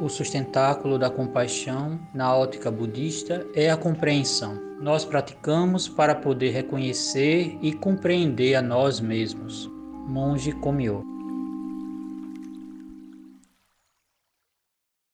o sustentáculo da compaixão na ótica budista é a compreensão. Nós praticamos para poder reconhecer e compreender a nós mesmos. Monge Komyo